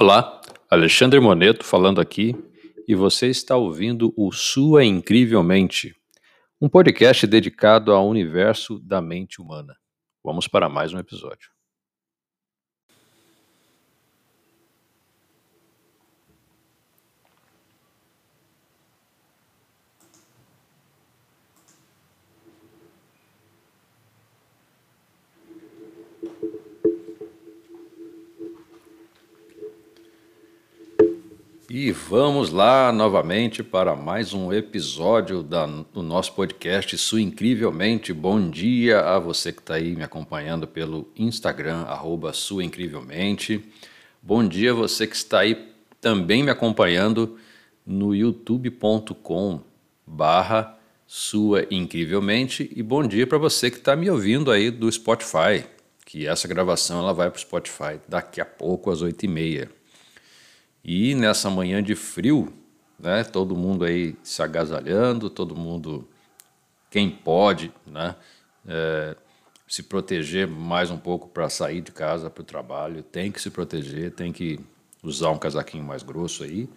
Olá, Alexandre Moneto falando aqui e você está ouvindo o Sua Incrivelmente, um podcast dedicado ao universo da mente humana. Vamos para mais um episódio. E vamos lá novamente para mais um episódio da, do nosso podcast Sua Incrivelmente. Bom dia a você que está aí me acompanhando pelo Instagram, arroba Sua Incrivelmente. Bom dia a você que está aí também me acompanhando no youtube.com barra Sua Incrivelmente. E bom dia para você que está me ouvindo aí do Spotify, que essa gravação ela vai para o Spotify daqui a pouco às oito e meia. E nessa manhã de frio, né, todo mundo aí se agasalhando, todo mundo, quem pode, né, é, se proteger mais um pouco para sair de casa para o trabalho, tem que se proteger, tem que usar um casaquinho mais grosso aí.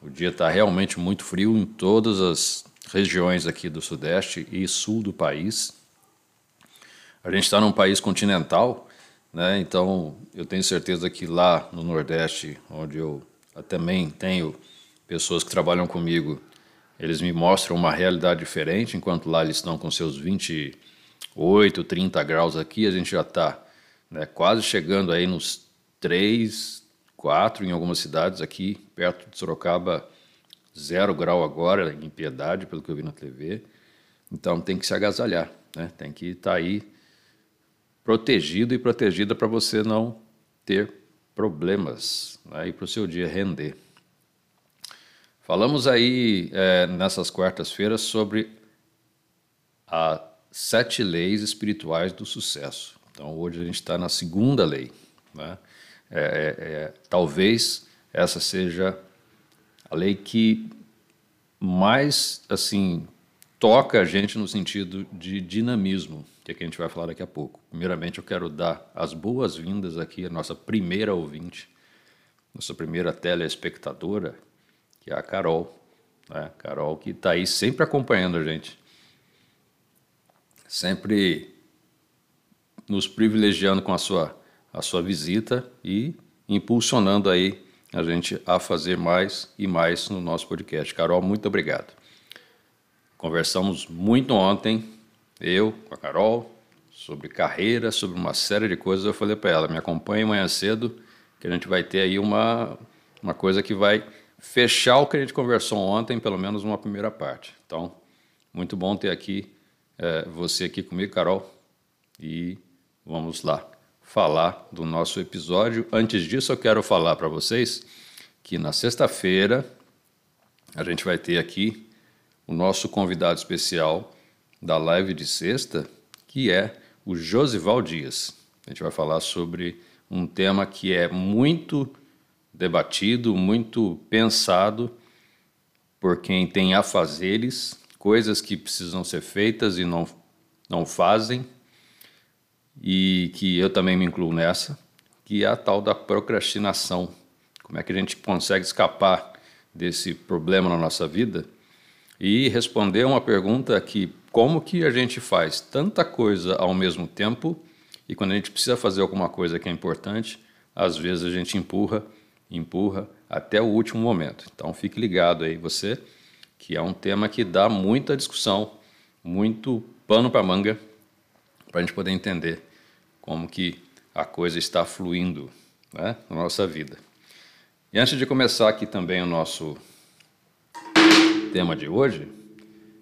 O dia está realmente muito frio em todas as regiões aqui do Sudeste e Sul do país. A gente está num país continental, né? então eu tenho certeza que lá no Nordeste, onde eu eu também tenho pessoas que trabalham comigo, eles me mostram uma realidade diferente, enquanto lá eles estão com seus 28, 30 graus aqui, a gente já está né, quase chegando aí nos 3, 4 em algumas cidades aqui, perto de Sorocaba, zero grau agora, em Piedade, pelo que eu vi na TV. Então tem que se agasalhar, né? tem que estar tá aí protegido e protegida para você não ter problemas né, e para o seu dia render. Falamos aí é, nessas quartas-feiras sobre as sete leis espirituais do sucesso. Então hoje a gente está na segunda lei. Né? É, é, é, talvez essa seja a lei que mais assim toca a gente no sentido de dinamismo que, é que a gente vai falar daqui a pouco. Primeiramente, eu quero dar as boas-vindas aqui à nossa primeira ouvinte, nossa primeira telespectadora, que é a Carol. Né? Carol, que está aí sempre acompanhando a gente, sempre nos privilegiando com a sua, a sua visita e impulsionando aí a gente a fazer mais e mais no nosso podcast. Carol, muito obrigado. Conversamos muito ontem eu com a Carol, sobre carreira, sobre uma série de coisas. Eu falei para ela: me acompanhe amanhã cedo, que a gente vai ter aí uma, uma coisa que vai fechar o que a gente conversou ontem, pelo menos uma primeira parte. Então, muito bom ter aqui é, você aqui comigo, Carol, e vamos lá falar do nosso episódio. Antes disso, eu quero falar para vocês que na sexta-feira a gente vai ter aqui o nosso convidado especial da live de sexta, que é o Josival Dias. A gente vai falar sobre um tema que é muito debatido, muito pensado por quem tem afazeres, coisas que precisam ser feitas e não, não fazem, e que eu também me incluo nessa, que é a tal da procrastinação. Como é que a gente consegue escapar desse problema na nossa vida e responder uma pergunta que como que a gente faz tanta coisa ao mesmo tempo e quando a gente precisa fazer alguma coisa que é importante, às vezes a gente empurra, empurra até o último momento. Então fique ligado aí você, que é um tema que dá muita discussão, muito pano para manga, para a gente poder entender como que a coisa está fluindo né, na nossa vida. E antes de começar aqui também o nosso tema de hoje,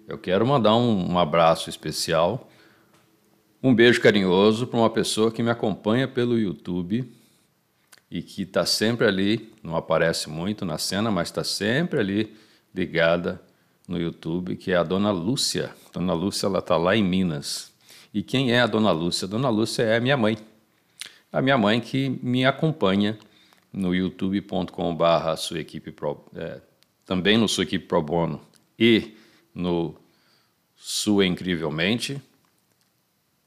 eu quero mandar um, um abraço especial, um beijo carinhoso para uma pessoa que me acompanha pelo YouTube e que está sempre ali, não aparece muito na cena, mas está sempre ali ligada no YouTube, que é a Dona Lúcia. Dona Lúcia, ela está lá em Minas. E quem é a Dona Lúcia? Dona Lúcia é a minha mãe. A minha mãe que me acompanha no youtube.com/barra sua equipe pro, é, também no equipe pro bono e no Sua Incrivelmente.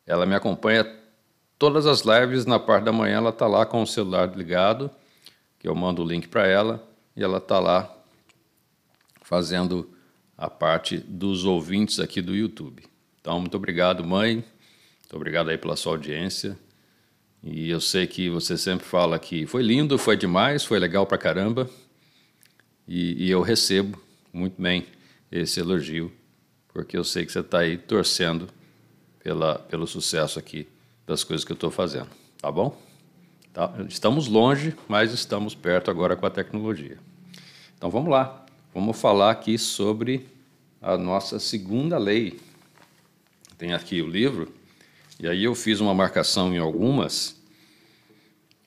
Ela me acompanha todas as lives, na parte da manhã ela está lá com o celular ligado, que eu mando o link para ela e ela está lá fazendo a parte dos ouvintes aqui do YouTube. Então, muito obrigado, mãe. Muito obrigado aí pela sua audiência. E eu sei que você sempre fala que foi lindo, foi demais, foi legal pra caramba. E, e eu recebo muito bem esse elogio, porque eu sei que você está aí torcendo pela, pelo sucesso aqui das coisas que eu estou fazendo. Tá bom? Tá? Estamos longe, mas estamos perto agora com a tecnologia. Então vamos lá. Vamos falar aqui sobre a nossa segunda lei. Tem aqui o livro, e aí eu fiz uma marcação em algumas,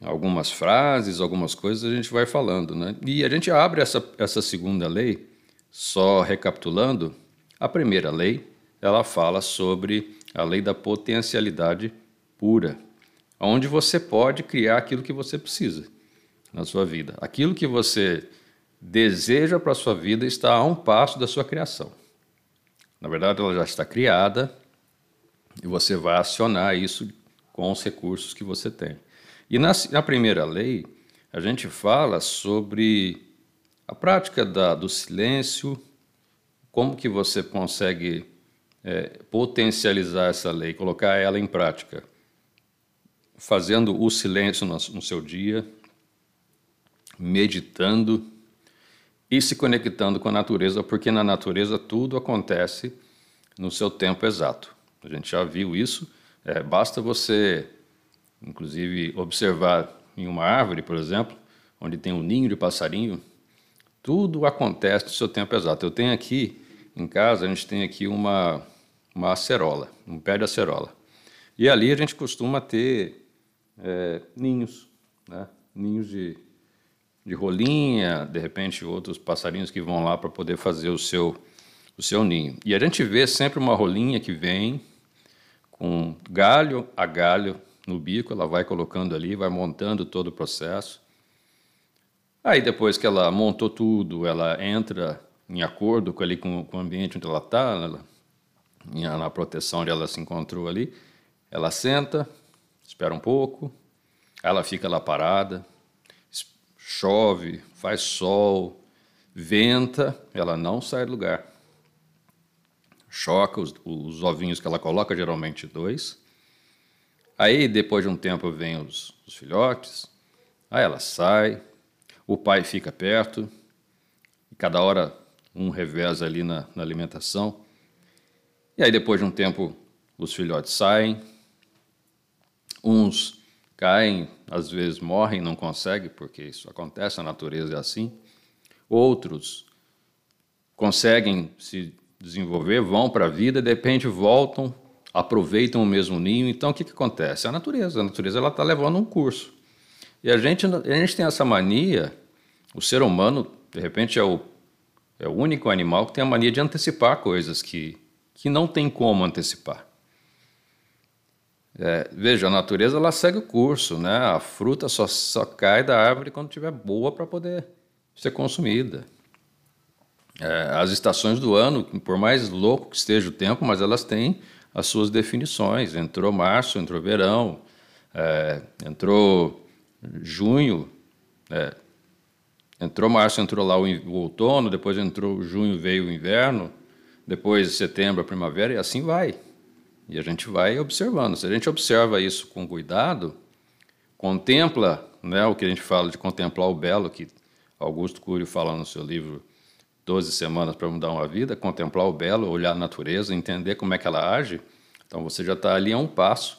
algumas frases, algumas coisas, a gente vai falando. Né? E a gente abre essa, essa segunda lei, só recapitulando, a primeira lei, ela fala sobre a lei da potencialidade pura, onde você pode criar aquilo que você precisa na sua vida. Aquilo que você deseja para a sua vida está a um passo da sua criação. Na verdade, ela já está criada e você vai acionar isso com os recursos que você tem. E na, na primeira lei, a gente fala sobre a prática da, do silêncio, como que você consegue é, potencializar essa lei, colocar ela em prática, fazendo o silêncio no, no seu dia, meditando, e se conectando com a natureza, porque na natureza tudo acontece no seu tempo exato. A gente já viu isso. É, basta você, inclusive, observar em uma árvore, por exemplo, onde tem um ninho de passarinho, tudo acontece no seu tempo exato. Eu tenho aqui em casa, a gente tem aqui uma, uma acerola, um pé de acerola. E ali a gente costuma ter é, ninhos, né? ninhos de de rolinha, de repente outros passarinhos que vão lá para poder fazer o seu, o seu ninho. E a gente vê sempre uma rolinha que vem com galho a galho no bico, ela vai colocando ali, vai montando todo o processo. Aí depois que ela montou tudo, ela entra em acordo com, ali, com, com o ambiente onde ela está, na proteção onde ela se encontrou ali, ela senta, espera um pouco, ela fica lá parada, chove, faz sol, venta, ela não sai do lugar. Choca os, os ovinhos que ela coloca, geralmente dois. Aí, depois de um tempo, vem os, os filhotes. Aí ela sai, o pai fica perto, e cada hora um reveza ali na, na alimentação. E aí, depois de um tempo, os filhotes saem, uns caem, às vezes morrem, não conseguem, porque isso acontece, a natureza é assim. Outros conseguem se desenvolver, vão para a vida, de repente voltam, aproveitam o mesmo ninho. Então, o que, que acontece? A natureza, a natureza ela está levando um curso. E a gente, a gente tem essa mania, o ser humano, de repente, é o, é o único animal que tem a mania de antecipar coisas que, que não tem como antecipar. É, veja, a natureza ela segue o curso, né? A fruta só, só cai da árvore quando estiver boa para poder ser consumida. É, as estações do ano, por mais louco que esteja o tempo, mas elas têm as suas definições. Entrou março, entrou verão, é, entrou junho, é, entrou março, entrou lá o, o outono, depois entrou junho, veio o inverno, depois setembro, a primavera, e assim vai. E a gente vai observando. Se a gente observa isso com cuidado, contempla né, o que a gente fala de contemplar o belo, que Augusto Curio fala no seu livro Doze Semanas para Mudar uma Vida, contemplar o belo, olhar a natureza, entender como é que ela age. Então você já está ali a um passo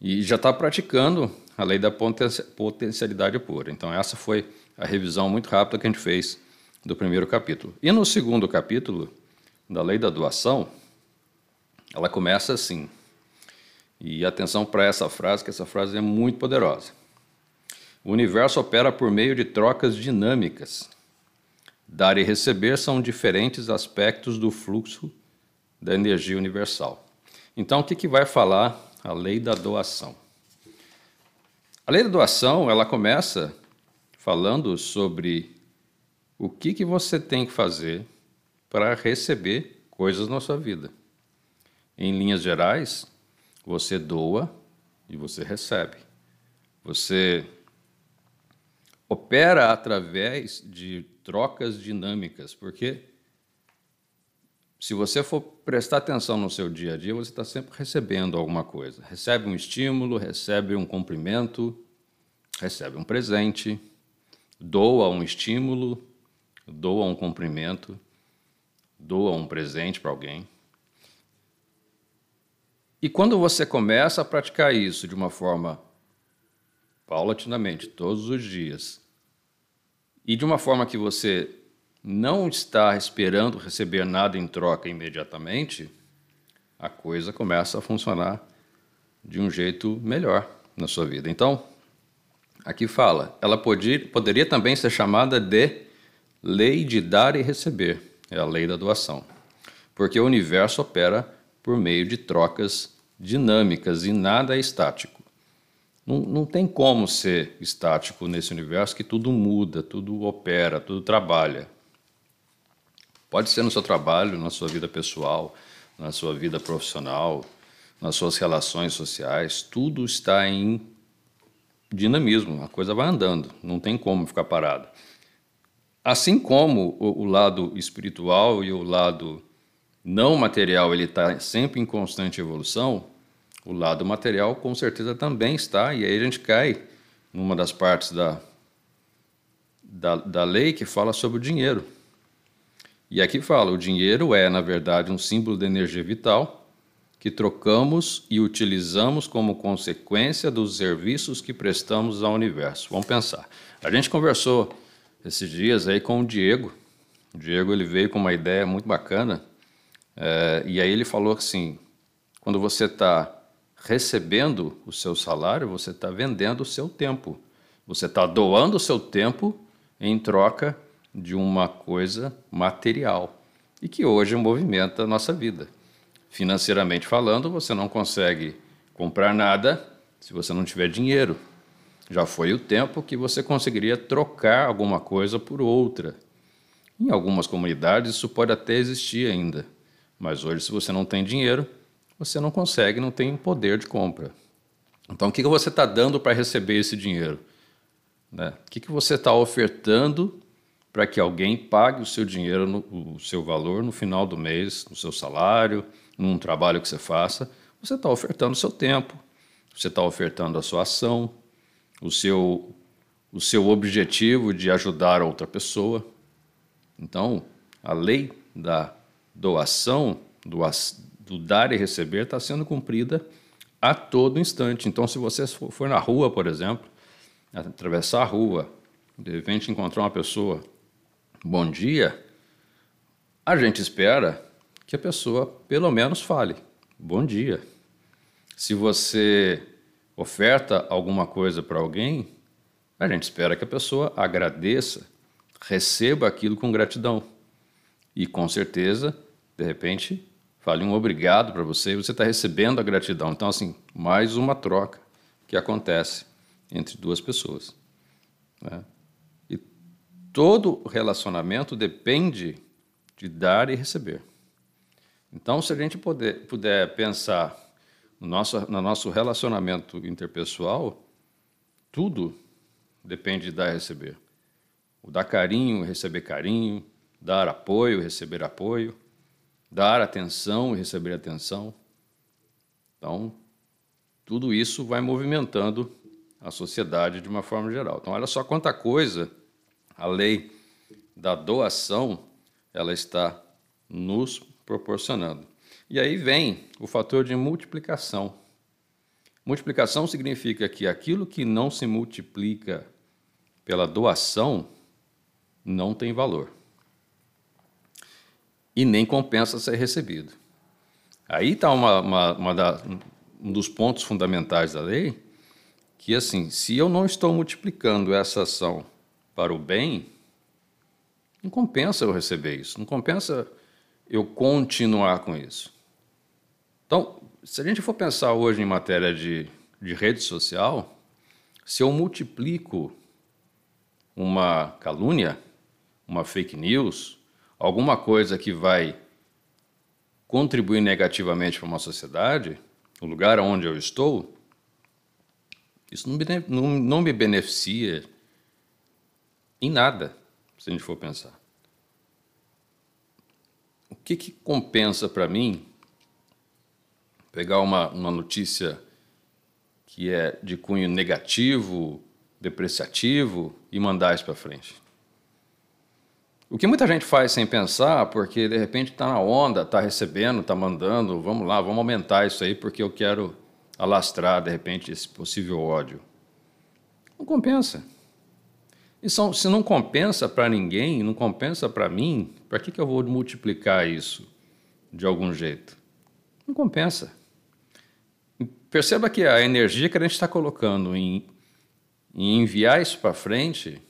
e já está praticando a lei da potencialidade pura. Então essa foi a revisão muito rápida que a gente fez do primeiro capítulo. E no segundo capítulo, da lei da doação, ela começa assim. E atenção para essa frase, que essa frase é muito poderosa. O universo opera por meio de trocas dinâmicas. Dar e receber são diferentes aspectos do fluxo da energia universal. Então, o que, que vai falar a lei da doação? A lei da doação ela começa falando sobre o que, que você tem que fazer para receber coisas na sua vida. Em linhas gerais, você doa e você recebe. Você opera através de trocas dinâmicas, porque se você for prestar atenção no seu dia a dia, você está sempre recebendo alguma coisa. Recebe um estímulo, recebe um cumprimento, recebe um presente, doa um estímulo, doa um cumprimento, doa um presente para alguém. E quando você começa a praticar isso de uma forma paulatinamente, todos os dias, e de uma forma que você não está esperando receber nada em troca imediatamente, a coisa começa a funcionar de um jeito melhor na sua vida. Então, aqui fala, ela podia, poderia também ser chamada de lei de dar e receber, é a lei da doação, porque o universo opera por meio de trocas dinâmicas e nada é estático. Não, não tem como ser estático nesse universo que tudo muda, tudo opera, tudo trabalha. Pode ser no seu trabalho, na sua vida pessoal, na sua vida profissional, nas suas relações sociais, tudo está em dinamismo, a coisa vai andando, não tem como ficar parado. Assim como o, o lado espiritual e o lado não material ele está sempre em constante evolução, o lado material com certeza também está, e aí a gente cai numa das partes da, da, da lei que fala sobre o dinheiro. E aqui fala: o dinheiro é, na verdade, um símbolo de energia vital que trocamos e utilizamos como consequência dos serviços que prestamos ao universo. Vamos pensar. A gente conversou esses dias aí com o Diego. O Diego ele veio com uma ideia muito bacana é, e aí ele falou assim: quando você está recebendo o seu salário, você está vendendo o seu tempo. Você está doando o seu tempo em troca de uma coisa material e que hoje movimenta a nossa vida. Financeiramente falando, você não consegue comprar nada se você não tiver dinheiro. Já foi o tempo que você conseguiria trocar alguma coisa por outra. Em algumas comunidades isso pode até existir ainda, mas hoje, se você não tem dinheiro, você não consegue, não tem poder de compra. Então, o que você está dando para receber esse dinheiro? Né? O que você está ofertando para que alguém pague o seu dinheiro, no, o seu valor no final do mês, no seu salário, num trabalho que você faça, você está ofertando o seu tempo, você está ofertando a sua ação, o seu, o seu objetivo de ajudar outra pessoa. Então, a lei da doação, do, do dar e receber, está sendo cumprida a todo instante. Então, se você for na rua, por exemplo, atravessar a rua, de repente encontrar uma pessoa bom dia, a gente espera que a pessoa pelo menos fale bom dia. Se você oferta alguma coisa para alguém, a gente espera que a pessoa agradeça, receba aquilo com gratidão. E com certeza, de repente, fale um obrigado para você e você está recebendo a gratidão. Então, assim, mais uma troca que acontece entre duas pessoas. Né? todo relacionamento depende de dar e receber. Então, se a gente puder, puder pensar no nosso, no nosso relacionamento interpessoal, tudo depende de dar e receber. O dar carinho, receber carinho, dar apoio, receber apoio, dar atenção e receber atenção. Então, tudo isso vai movimentando a sociedade de uma forma geral. Então, olha só quanta coisa a lei da doação, ela está nos proporcionando. E aí vem o fator de multiplicação. Multiplicação significa que aquilo que não se multiplica pela doação não tem valor. E nem compensa ser recebido. Aí está um dos pontos fundamentais da lei, que assim, se eu não estou multiplicando essa ação para o bem, não compensa eu receber isso, não compensa eu continuar com isso. Então, se a gente for pensar hoje em matéria de, de rede social, se eu multiplico uma calúnia, uma fake news, alguma coisa que vai contribuir negativamente para uma sociedade, o lugar onde eu estou, isso não me, não, não me beneficia em nada, se a gente for pensar. O que, que compensa para mim pegar uma, uma notícia que é de cunho negativo, depreciativo e mandar isso para frente? O que muita gente faz sem pensar, porque de repente está na onda, está recebendo, está mandando, vamos lá, vamos aumentar isso aí porque eu quero alastrar de repente esse possível ódio. Não compensa. E são, se não compensa para ninguém, não compensa para mim, para que, que eu vou multiplicar isso de algum jeito? Não compensa. Perceba que a energia que a gente está colocando em, em enviar isso para frente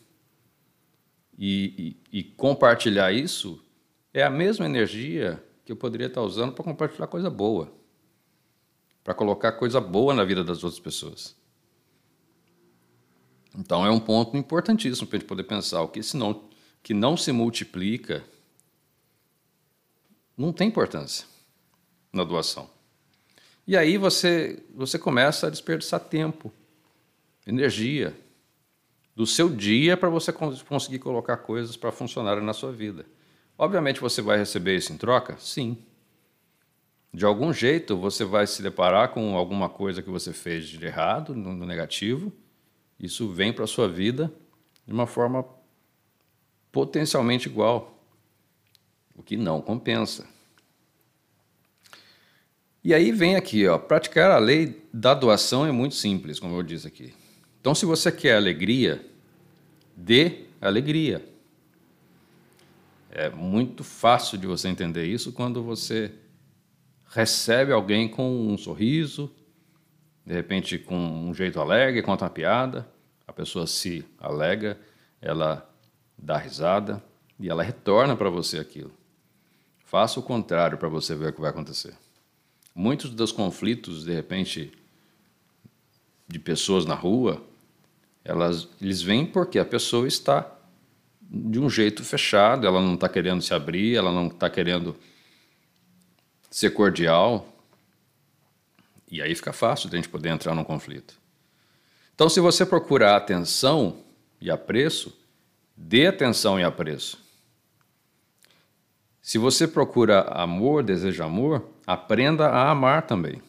e, e, compartilhar isso é a mesma energia que eu poderia estar usando para compartilhar coisa boa, para colocar coisa boa na vida das outras pessoas. Então é um ponto importantíssimo para a gente poder pensar o que senão que não se multiplica não tem importância na doação. E aí você você começa a desperdiçar tempo, energia, do seu dia para você conseguir colocar coisas para funcionarem na sua vida. Obviamente você vai receber isso em troca? Sim. De algum jeito você vai se deparar com alguma coisa que você fez de errado, no negativo. Isso vem para a sua vida de uma forma potencialmente igual, o que não compensa. E aí vem aqui, ó, praticar a lei da doação é muito simples, como eu disse aqui. Então, se você quer alegria, dê alegria. É muito fácil de você entender isso quando você recebe alguém com um sorriso, de repente com um jeito alegre, conta uma piada, a pessoa se alega, ela dá risada e ela retorna para você aquilo. Faça o contrário para você ver o que vai acontecer. Muitos dos conflitos, de repente, de pessoas na rua, elas, eles vêm porque a pessoa está de um jeito fechado, ela não está querendo se abrir, ela não está querendo ser cordial. E aí fica fácil de a gente poder entrar num conflito. Então, se você procurar atenção e apreço, dê atenção e apreço. Se você procura amor, deseja amor, aprenda a amar também.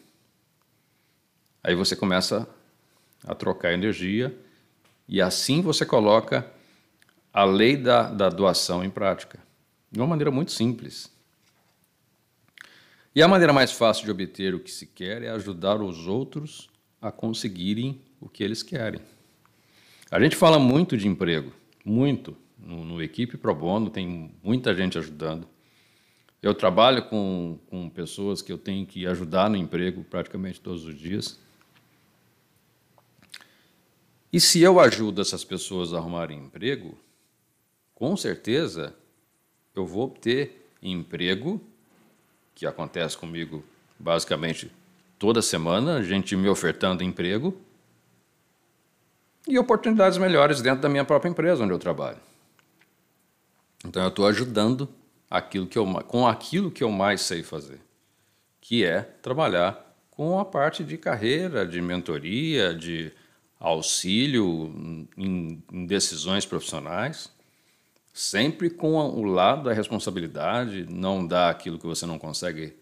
Aí você começa a trocar energia e assim você coloca a lei da, da doação em prática. De uma maneira muito simples. E a maneira mais fácil de obter o que se quer é ajudar os outros a conseguirem o que eles querem. A gente fala muito de emprego, muito. No, no Equipe Pro Bono tem muita gente ajudando. Eu trabalho com, com pessoas que eu tenho que ajudar no emprego praticamente todos os dias. E se eu ajudo essas pessoas a arrumarem emprego, com certeza eu vou obter emprego, que acontece comigo basicamente toda semana, gente me ofertando emprego, e oportunidades melhores dentro da minha própria empresa onde eu trabalho. Então eu estou ajudando aquilo que eu, com aquilo que eu mais sei fazer, que é trabalhar com a parte de carreira, de mentoria, de auxílio em, em decisões profissionais, sempre com o lado da responsabilidade, não dar aquilo que você não consegue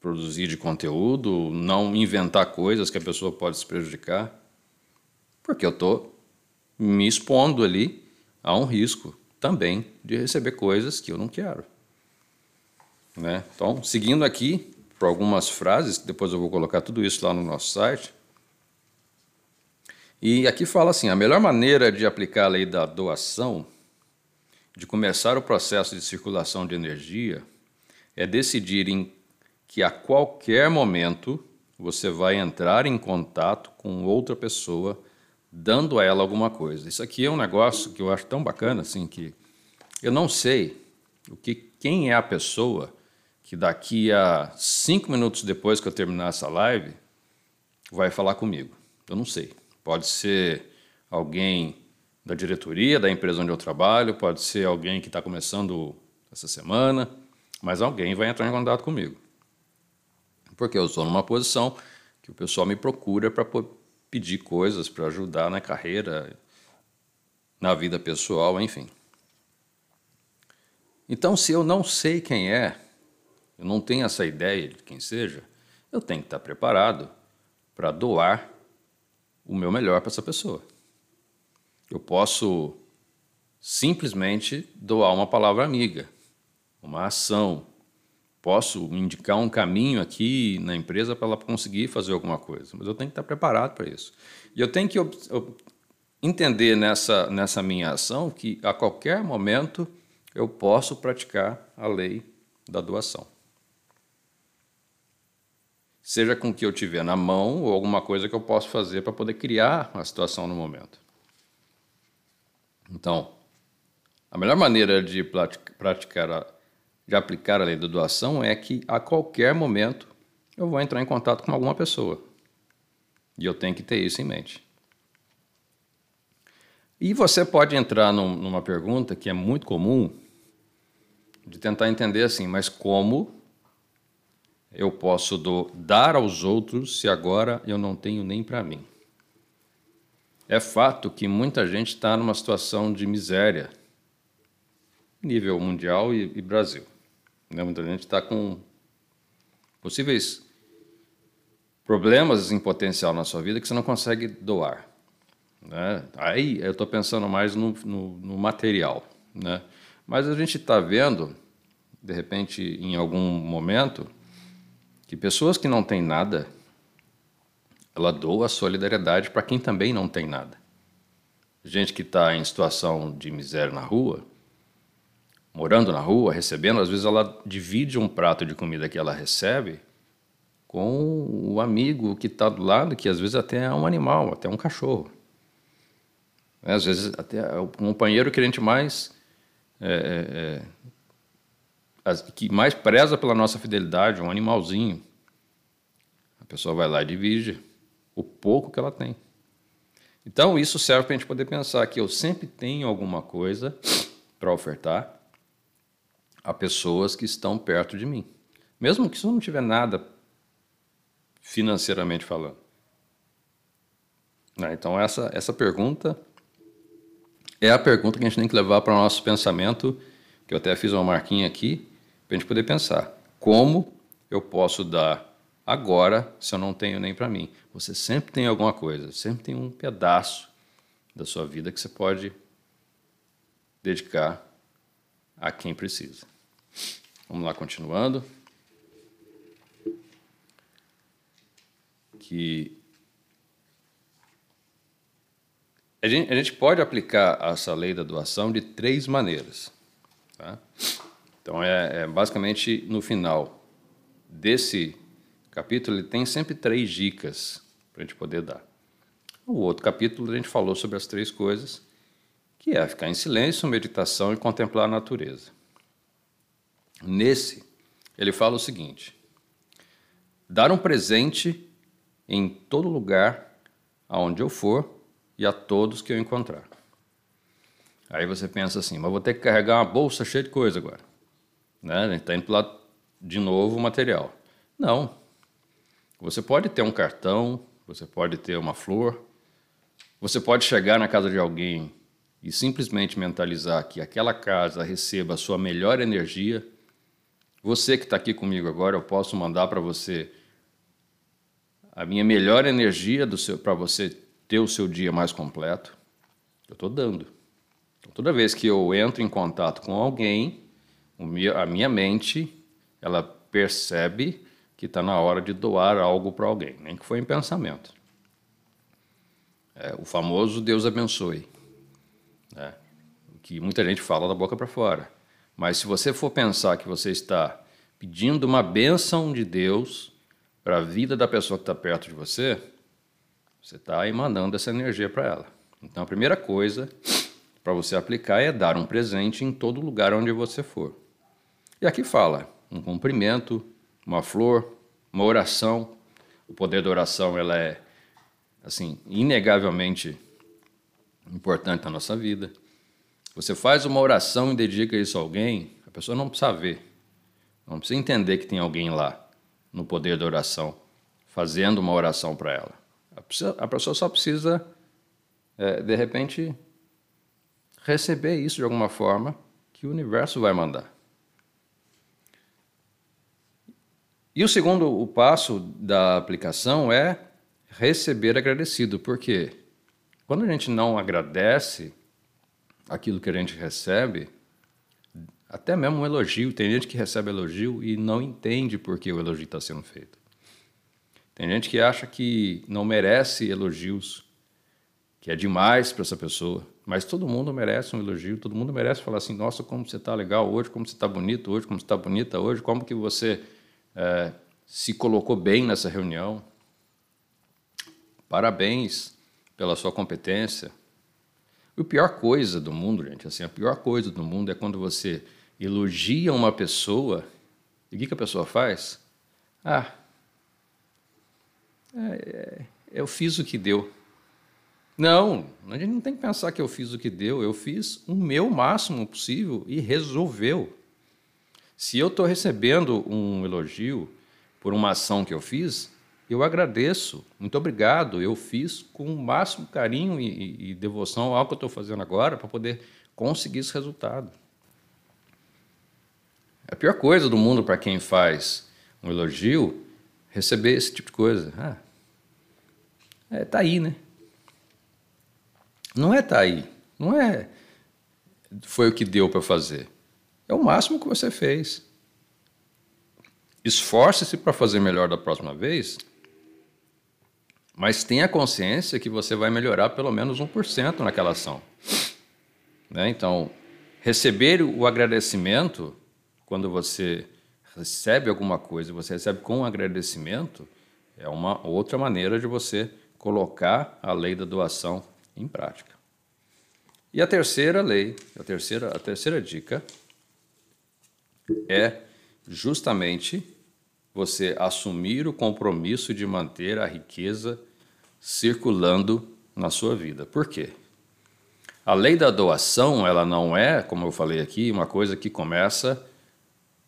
produzir de conteúdo, não inventar coisas que a pessoa pode se prejudicar, porque eu estou me expondo ali a um risco também de receber coisas que eu não quero. Né? Então, seguindo aqui por algumas frases, depois eu vou colocar tudo isso lá no nosso site, e aqui fala assim: a melhor maneira de aplicar a lei da doação, de começar o processo de circulação de energia, é decidir em que a qualquer momento você vai entrar em contato com outra pessoa, dando a ela alguma coisa. Isso aqui é um negócio que eu acho tão bacana assim que eu não sei o que quem é a pessoa que daqui a cinco minutos depois que eu terminar essa live vai falar comigo. Eu não sei. Pode ser alguém da diretoria da empresa onde eu trabalho, pode ser alguém que está começando essa semana, mas alguém vai entrar em contato comigo. Porque eu estou numa posição que o pessoal me procura para pedir coisas, para ajudar na carreira, na vida pessoal, enfim. Então, se eu não sei quem é, eu não tenho essa ideia de quem seja, eu tenho que estar preparado para doar o meu melhor para essa pessoa. Eu posso simplesmente doar uma palavra amiga, uma ação. Posso indicar um caminho aqui na empresa para ela conseguir fazer alguma coisa, mas eu tenho que estar preparado para isso. E eu tenho que entender nessa, nessa minha ação que a qualquer momento eu posso praticar a lei da doação. Seja com o que eu tiver na mão ou alguma coisa que eu possa fazer para poder criar a situação no momento. Então, a melhor maneira de praticar, a, de aplicar a lei da doação é que a qualquer momento eu vou entrar em contato com alguma pessoa. E eu tenho que ter isso em mente. E você pode entrar num, numa pergunta que é muito comum, de tentar entender assim, mas como eu posso do, dar aos outros se agora eu não tenho nem para mim? É fato que muita gente está numa situação de miséria, nível mundial e, e Brasil. Né? Muita gente está com possíveis problemas em potencial na sua vida que você não consegue doar. Né? Aí eu estou pensando mais no, no, no material. Né? Mas a gente está vendo, de repente, em algum momento, que pessoas que não têm nada, ela doa solidariedade para quem também não tem nada. Gente que está em situação de miséria na rua, morando na rua, recebendo, às vezes ela divide um prato de comida que ela recebe com o amigo que está do lado, que às vezes até é um animal, até um cachorro. Né? Às vezes até é o companheiro que a gente mais é, é, que mais preza pela nossa fidelidade, um animalzinho. A pessoa vai lá e divide o pouco que ela tem. Então isso serve para a gente poder pensar que eu sempre tenho alguma coisa para ofertar a pessoas que estão perto de mim, mesmo que isso não tiver nada financeiramente falando. Né? Então essa essa pergunta é a pergunta que a gente tem que levar para o nosso pensamento, que eu até fiz uma marquinha aqui, a gente poder pensar. Como eu posso dar agora se eu não tenho nem para mim? Você sempre tem alguma coisa, sempre tem um pedaço da sua vida que você pode dedicar a quem precisa. Vamos lá, continuando. Que A gente, a gente, pode aplicar essa lei da doação de três maneiras. Tá? Então, é, é, basicamente no final desse capítulo, ele tem sempre três dicas para a gente poder dar. O outro capítulo, a gente falou sobre as três coisas, que é ficar em silêncio, meditação e contemplar a natureza. Nesse, ele fala o seguinte: dar um presente em todo lugar aonde eu for e a todos que eu encontrar. Aí você pensa assim, mas vou ter que carregar uma bolsa cheia de coisa agora. Né? A gente está indo de novo o material. Não. Você pode ter um cartão, você pode ter uma flor, você pode chegar na casa de alguém e simplesmente mentalizar que aquela casa receba a sua melhor energia. Você que está aqui comigo agora, eu posso mandar para você a minha melhor energia para você ter o seu dia mais completo, eu estou dando. Então, toda vez que eu entro em contato com alguém, a minha mente ela percebe que está na hora de doar algo para alguém, nem que foi em pensamento. É, o famoso Deus abençoe, né? que muita gente fala da boca para fora. Mas se você for pensar que você está pedindo uma bênção de Deus para a vida da pessoa que está perto de você, você está emanando essa energia para ela. Então, a primeira coisa para você aplicar é dar um presente em todo lugar onde você for. E aqui fala um cumprimento, uma flor, uma oração. O poder da oração ela é assim inegavelmente importante na nossa vida. Você faz uma oração e dedica isso a alguém, a pessoa não precisa ver, não precisa entender que tem alguém lá no poder da oração fazendo uma oração para ela. A pessoa só precisa, é, de repente, receber isso de alguma forma que o universo vai mandar. E o segundo o passo da aplicação é receber agradecido, porque quando a gente não agradece aquilo que a gente recebe, até mesmo um elogio, tem gente que recebe elogio e não entende por que o elogio está sendo feito. Tem gente que acha que não merece elogios, que é demais para essa pessoa, mas todo mundo merece um elogio, todo mundo merece falar assim: nossa, como você está legal hoje, como você está bonito hoje, como você está bonita hoje, como que você é, se colocou bem nessa reunião. Parabéns pela sua competência. E a pior coisa do mundo, gente, assim, a pior coisa do mundo é quando você elogia uma pessoa e o que, que a pessoa faz? Ah, é, é, eu fiz o que deu. Não, a gente não tem que pensar que eu fiz o que deu, eu fiz o meu máximo possível e resolveu. Se eu estou recebendo um elogio por uma ação que eu fiz, eu agradeço, muito obrigado. Eu fiz com o máximo carinho e, e devoção ao que eu estou fazendo agora para poder conseguir esse resultado. A pior coisa do mundo para quem faz um elogio receber esse tipo de coisa. Ah, é, tá aí, né? Não é tá aí. Não é foi o que deu para fazer. É o máximo que você fez. Esforce-se para fazer melhor da próxima vez, mas tenha consciência que você vai melhorar pelo menos 1% naquela ação. Né? Então, receber o agradecimento, quando você recebe alguma coisa, você recebe com agradecimento, é uma outra maneira de você colocar a lei da doação em prática. E a terceira lei, a terceira, a terceira dica é justamente você assumir o compromisso de manter a riqueza circulando na sua vida. Por quê? A lei da doação, ela não é, como eu falei aqui, uma coisa que começa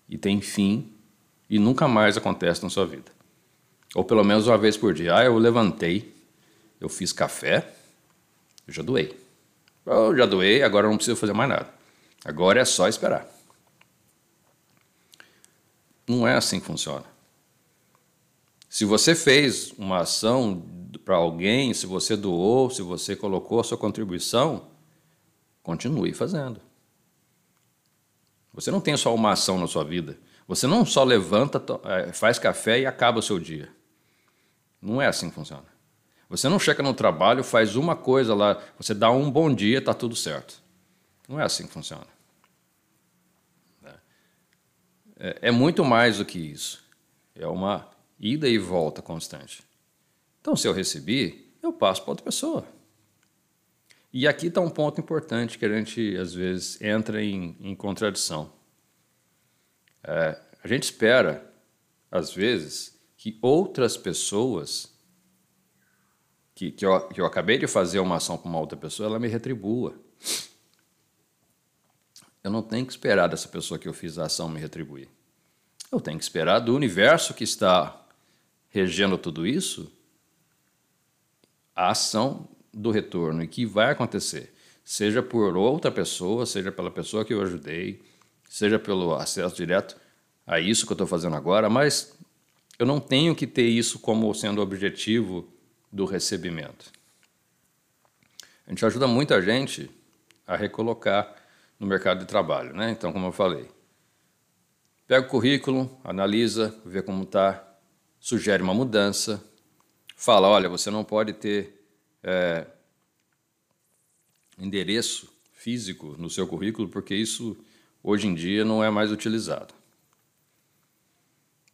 e tem fim e nunca mais acontece na sua vida. Ou pelo menos uma vez por dia. Ah, eu levantei, eu fiz café, eu já doei. Eu já doei, agora não preciso fazer mais nada. Agora é só esperar. Não é assim que funciona. Se você fez uma ação para alguém, se você doou, se você colocou a sua contribuição, continue fazendo. Você não tem só uma ação na sua vida. Você não só levanta, é, faz café e acaba o seu dia. Não é assim que funciona. Você não chega no trabalho, faz uma coisa lá, você dá um bom dia, está tudo certo. Não é assim que funciona. É, é muito mais do que isso. É uma ida e volta constante. Então, se eu recebi, eu passo para outra pessoa. E aqui está um ponto importante que a gente, às vezes, entra em, em contradição. É, a gente espera, às vezes, que outras pessoas, que, que, eu, que eu acabei de fazer uma ação para uma outra pessoa, ela me retribua. Eu não tenho que esperar dessa pessoa que eu fiz a ação me retribuir. Eu tenho que esperar do universo que está regendo tudo isso a ação do retorno e que vai acontecer, seja por outra pessoa, seja pela pessoa que eu ajudei, seja pelo acesso direto a isso que eu estou fazendo agora, mas eu não tenho que ter isso como sendo o objetivo do recebimento. A gente ajuda muita gente a recolocar no mercado de trabalho, né? Então, como eu falei, pega o currículo, analisa, vê como está, sugere uma mudança, fala, olha, você não pode ter é, endereço físico no seu currículo porque isso hoje em dia não é mais utilizado.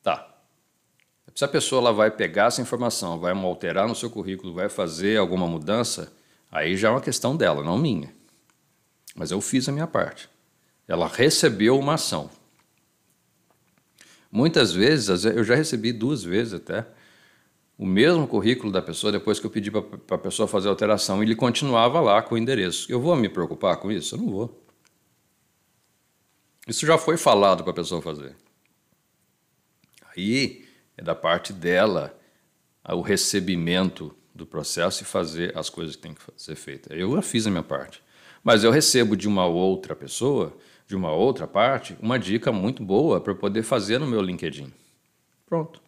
Tá. Se a pessoa ela vai pegar essa informação, vai alterar no seu currículo, vai fazer alguma mudança, aí já é uma questão dela, não minha. Mas eu fiz a minha parte. Ela recebeu uma ação. Muitas vezes, eu já recebi duas vezes até, o mesmo currículo da pessoa depois que eu pedi para a pessoa fazer a alteração ele continuava lá com o endereço. Eu vou me preocupar com isso? Eu não vou. Isso já foi falado para a pessoa fazer. Aí é da parte dela o recebimento do processo e fazer as coisas que tem que ser feitas. Eu já fiz a minha parte. Mas eu recebo de uma outra pessoa, de uma outra parte, uma dica muito boa para poder fazer no meu LinkedIn. Pronto.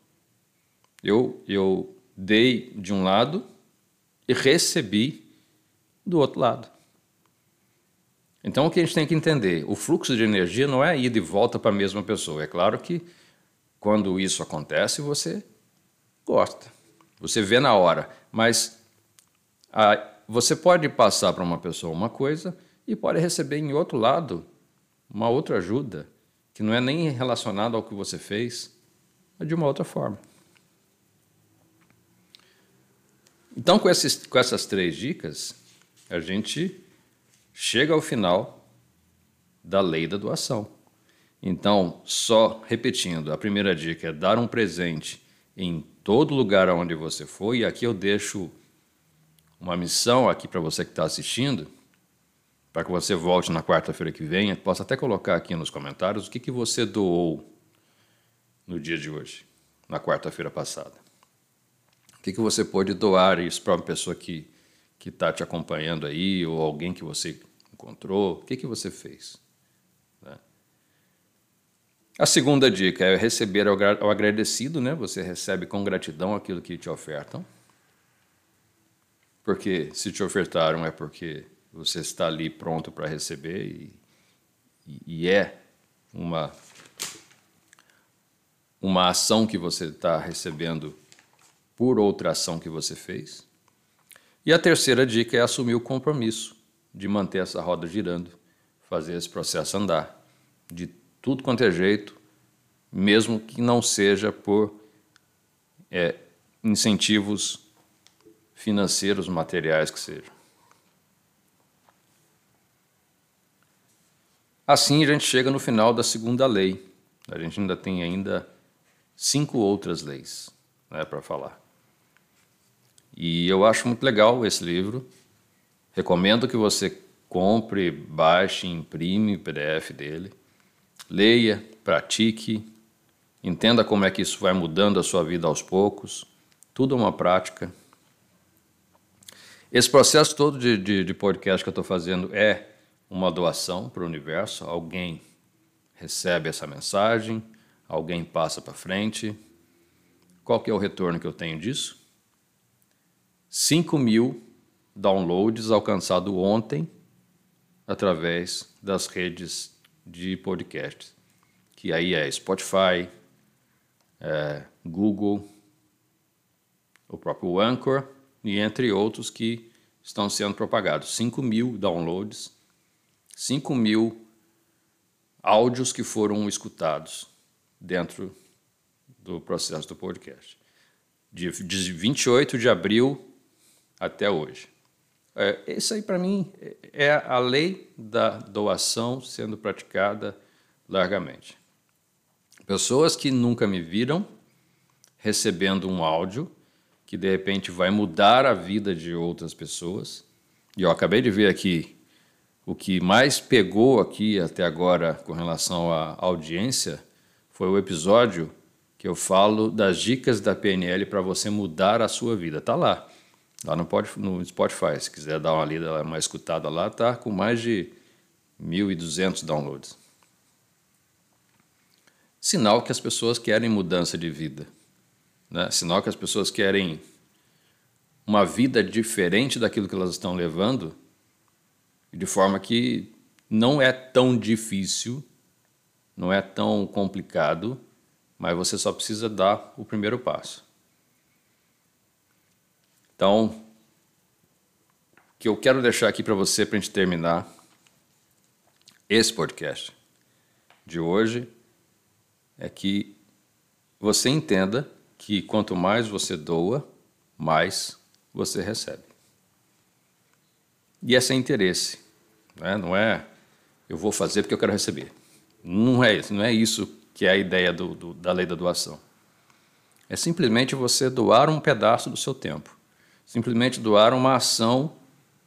Eu, eu dei de um lado e recebi do outro lado. Então, o que a gente tem que entender? O fluxo de energia não é ir de volta para a mesma pessoa. É claro que quando isso acontece, você gosta, você vê na hora, mas a, você pode passar para uma pessoa uma coisa e pode receber em outro lado uma outra ajuda que não é nem relacionada ao que você fez, mas de uma outra forma. Então, com, esses, com essas três dicas, a gente chega ao final da lei da doação. Então, só repetindo, a primeira dica é dar um presente em todo lugar onde você for, e aqui eu deixo uma missão aqui para você que está assistindo, para que você volte na quarta-feira que vem, posso até colocar aqui nos comentários o que, que você doou no dia de hoje, na quarta-feira passada. O que, que você pode doar isso para uma pessoa que está te acompanhando aí, ou alguém que você encontrou? O que, que você fez? Né? A segunda dica é receber ao agradecido, né? Você recebe com gratidão aquilo que te ofertam. Porque se te ofertaram é porque você está ali pronto para receber e, e é uma uma ação que você está recebendo por outra ação que você fez. E a terceira dica é assumir o compromisso de manter essa roda girando, fazer esse processo andar, de tudo quanto é jeito, mesmo que não seja por é, incentivos financeiros, materiais que sejam. Assim a gente chega no final da segunda lei. A gente ainda tem ainda cinco outras leis né, para falar. E eu acho muito legal esse livro. Recomendo que você compre, baixe, imprime o PDF dele, leia, pratique, entenda como é que isso vai mudando a sua vida aos poucos. Tudo é uma prática. Esse processo todo de, de, de podcast que eu estou fazendo é uma doação para o universo. Alguém recebe essa mensagem, alguém passa para frente. Qual que é o retorno que eu tenho disso? 5 mil downloads alcançados ontem através das redes de podcast, que aí é Spotify, é Google, o próprio Anchor e entre outros que estão sendo propagados. 5 mil downloads, 5 mil áudios que foram escutados dentro do processo do podcast. De, de 28 de abril até hoje. É, isso aí, para mim, é a lei da doação sendo praticada largamente. Pessoas que nunca me viram recebendo um áudio que de repente vai mudar a vida de outras pessoas. E eu acabei de ver aqui o que mais pegou aqui até agora com relação à audiência foi o episódio que eu falo das dicas da PNL para você mudar a sua vida. Tá lá. Lá no, Spotify, se quiser dar uma lida, uma escutada lá, tá com mais de 1.200 downloads. Sinal que as pessoas querem mudança de vida. Né? Sinal que as pessoas querem uma vida diferente daquilo que elas estão levando, de forma que não é tão difícil, não é tão complicado, mas você só precisa dar o primeiro passo. Então, o que eu quero deixar aqui para você para a gente terminar esse podcast de hoje é que você entenda que quanto mais você doa, mais você recebe. E esse é interesse, né? não é eu vou fazer porque eu quero receber. Não é isso, não é isso que é a ideia do, do, da lei da doação. É simplesmente você doar um pedaço do seu tempo simplesmente doar uma ação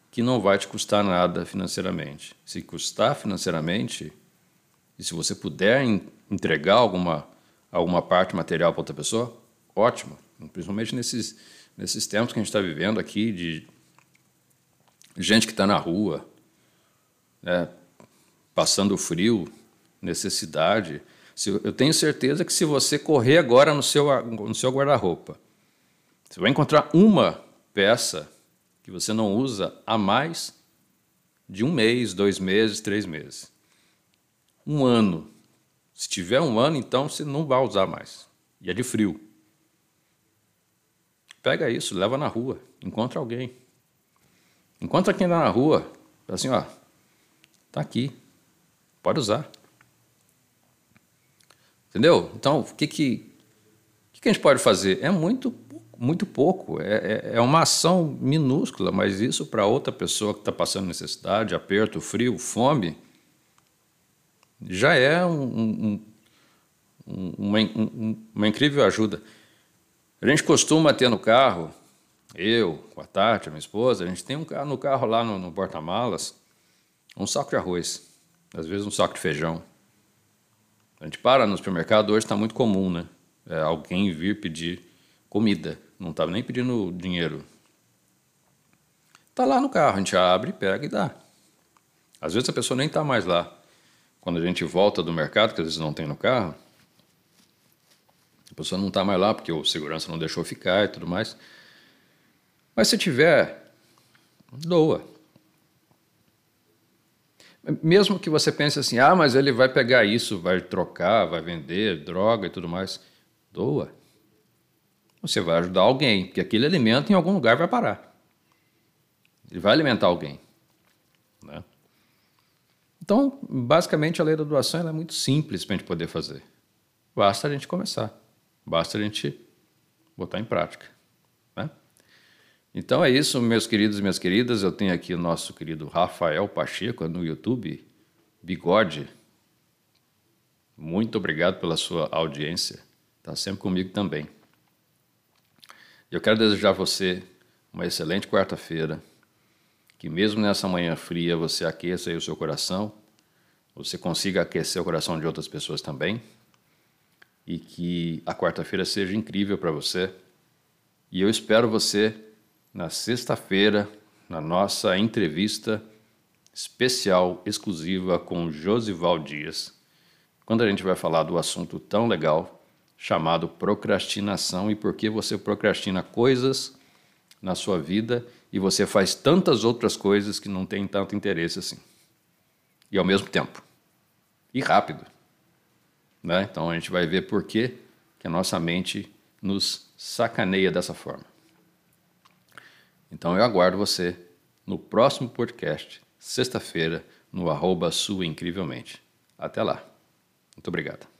que não vai te custar nada financeiramente. Se custar financeiramente, e se você puder entregar alguma, alguma parte material para outra pessoa, ótimo. Principalmente nesses, nesses tempos que a gente está vivendo aqui, de gente que está na rua, né, passando frio, necessidade. Eu tenho certeza que se você correr agora no seu, no seu guarda-roupa, você vai encontrar uma peça que você não usa há mais de um mês, dois meses, três meses. Um ano. Se tiver um ano, então você não vai usar mais. E é de frio. Pega isso, leva na rua, encontra alguém. Encontra quem está na rua, assim, ó, tá aqui, pode usar. Entendeu? Então, o que, que, que a gente pode fazer? É muito, muito pouco. É, é, é uma ação minúscula, mas isso para outra pessoa que está passando necessidade, aperto, frio, fome, já é um, um, uma, uma incrível ajuda. A gente costuma ter no carro, eu, com a Tati, a minha esposa, a gente tem um carro no carro lá no, no porta-malas, um saco de arroz, às vezes um saco de feijão. A gente para no supermercado, hoje está muito comum, né? É, alguém vir pedir comida, não estava nem pedindo dinheiro. Está lá no carro, a gente abre, pega e dá. Às vezes a pessoa nem está mais lá. Quando a gente volta do mercado, que às vezes não tem no carro, a pessoa não está mais lá porque o segurança não deixou ficar e tudo mais. Mas se tiver, doa. Mesmo que você pense assim, ah, mas ele vai pegar isso, vai trocar, vai vender droga e tudo mais, doa. Você vai ajudar alguém, porque aquele alimento em algum lugar vai parar. Ele vai alimentar alguém. Né? Então, basicamente, a lei da doação é muito simples para a gente poder fazer. Basta a gente começar. Basta a gente botar em prática. Né? Então é isso, meus queridos e minhas queridas. Eu tenho aqui o nosso querido Rafael Pacheco no YouTube, Bigode. Muito obrigado pela sua audiência. Está sempre comigo também. Eu quero desejar a você uma excelente quarta-feira. Que mesmo nessa manhã fria você aqueça o seu coração, você consiga aquecer o coração de outras pessoas também e que a quarta-feira seja incrível para você. E eu espero você na sexta-feira, na nossa entrevista especial, exclusiva com Josival Dias, quando a gente vai falar do assunto tão legal chamado procrastinação e por que você procrastina coisas na sua vida e você faz tantas outras coisas que não tem tanto interesse assim. E ao mesmo tempo. E rápido. Né? Então a gente vai ver por que, a nossa mente nos sacaneia dessa forma. Então eu aguardo você no próximo podcast, sexta-feira, no arroba sua incrivelmente. Até lá. Muito obrigado.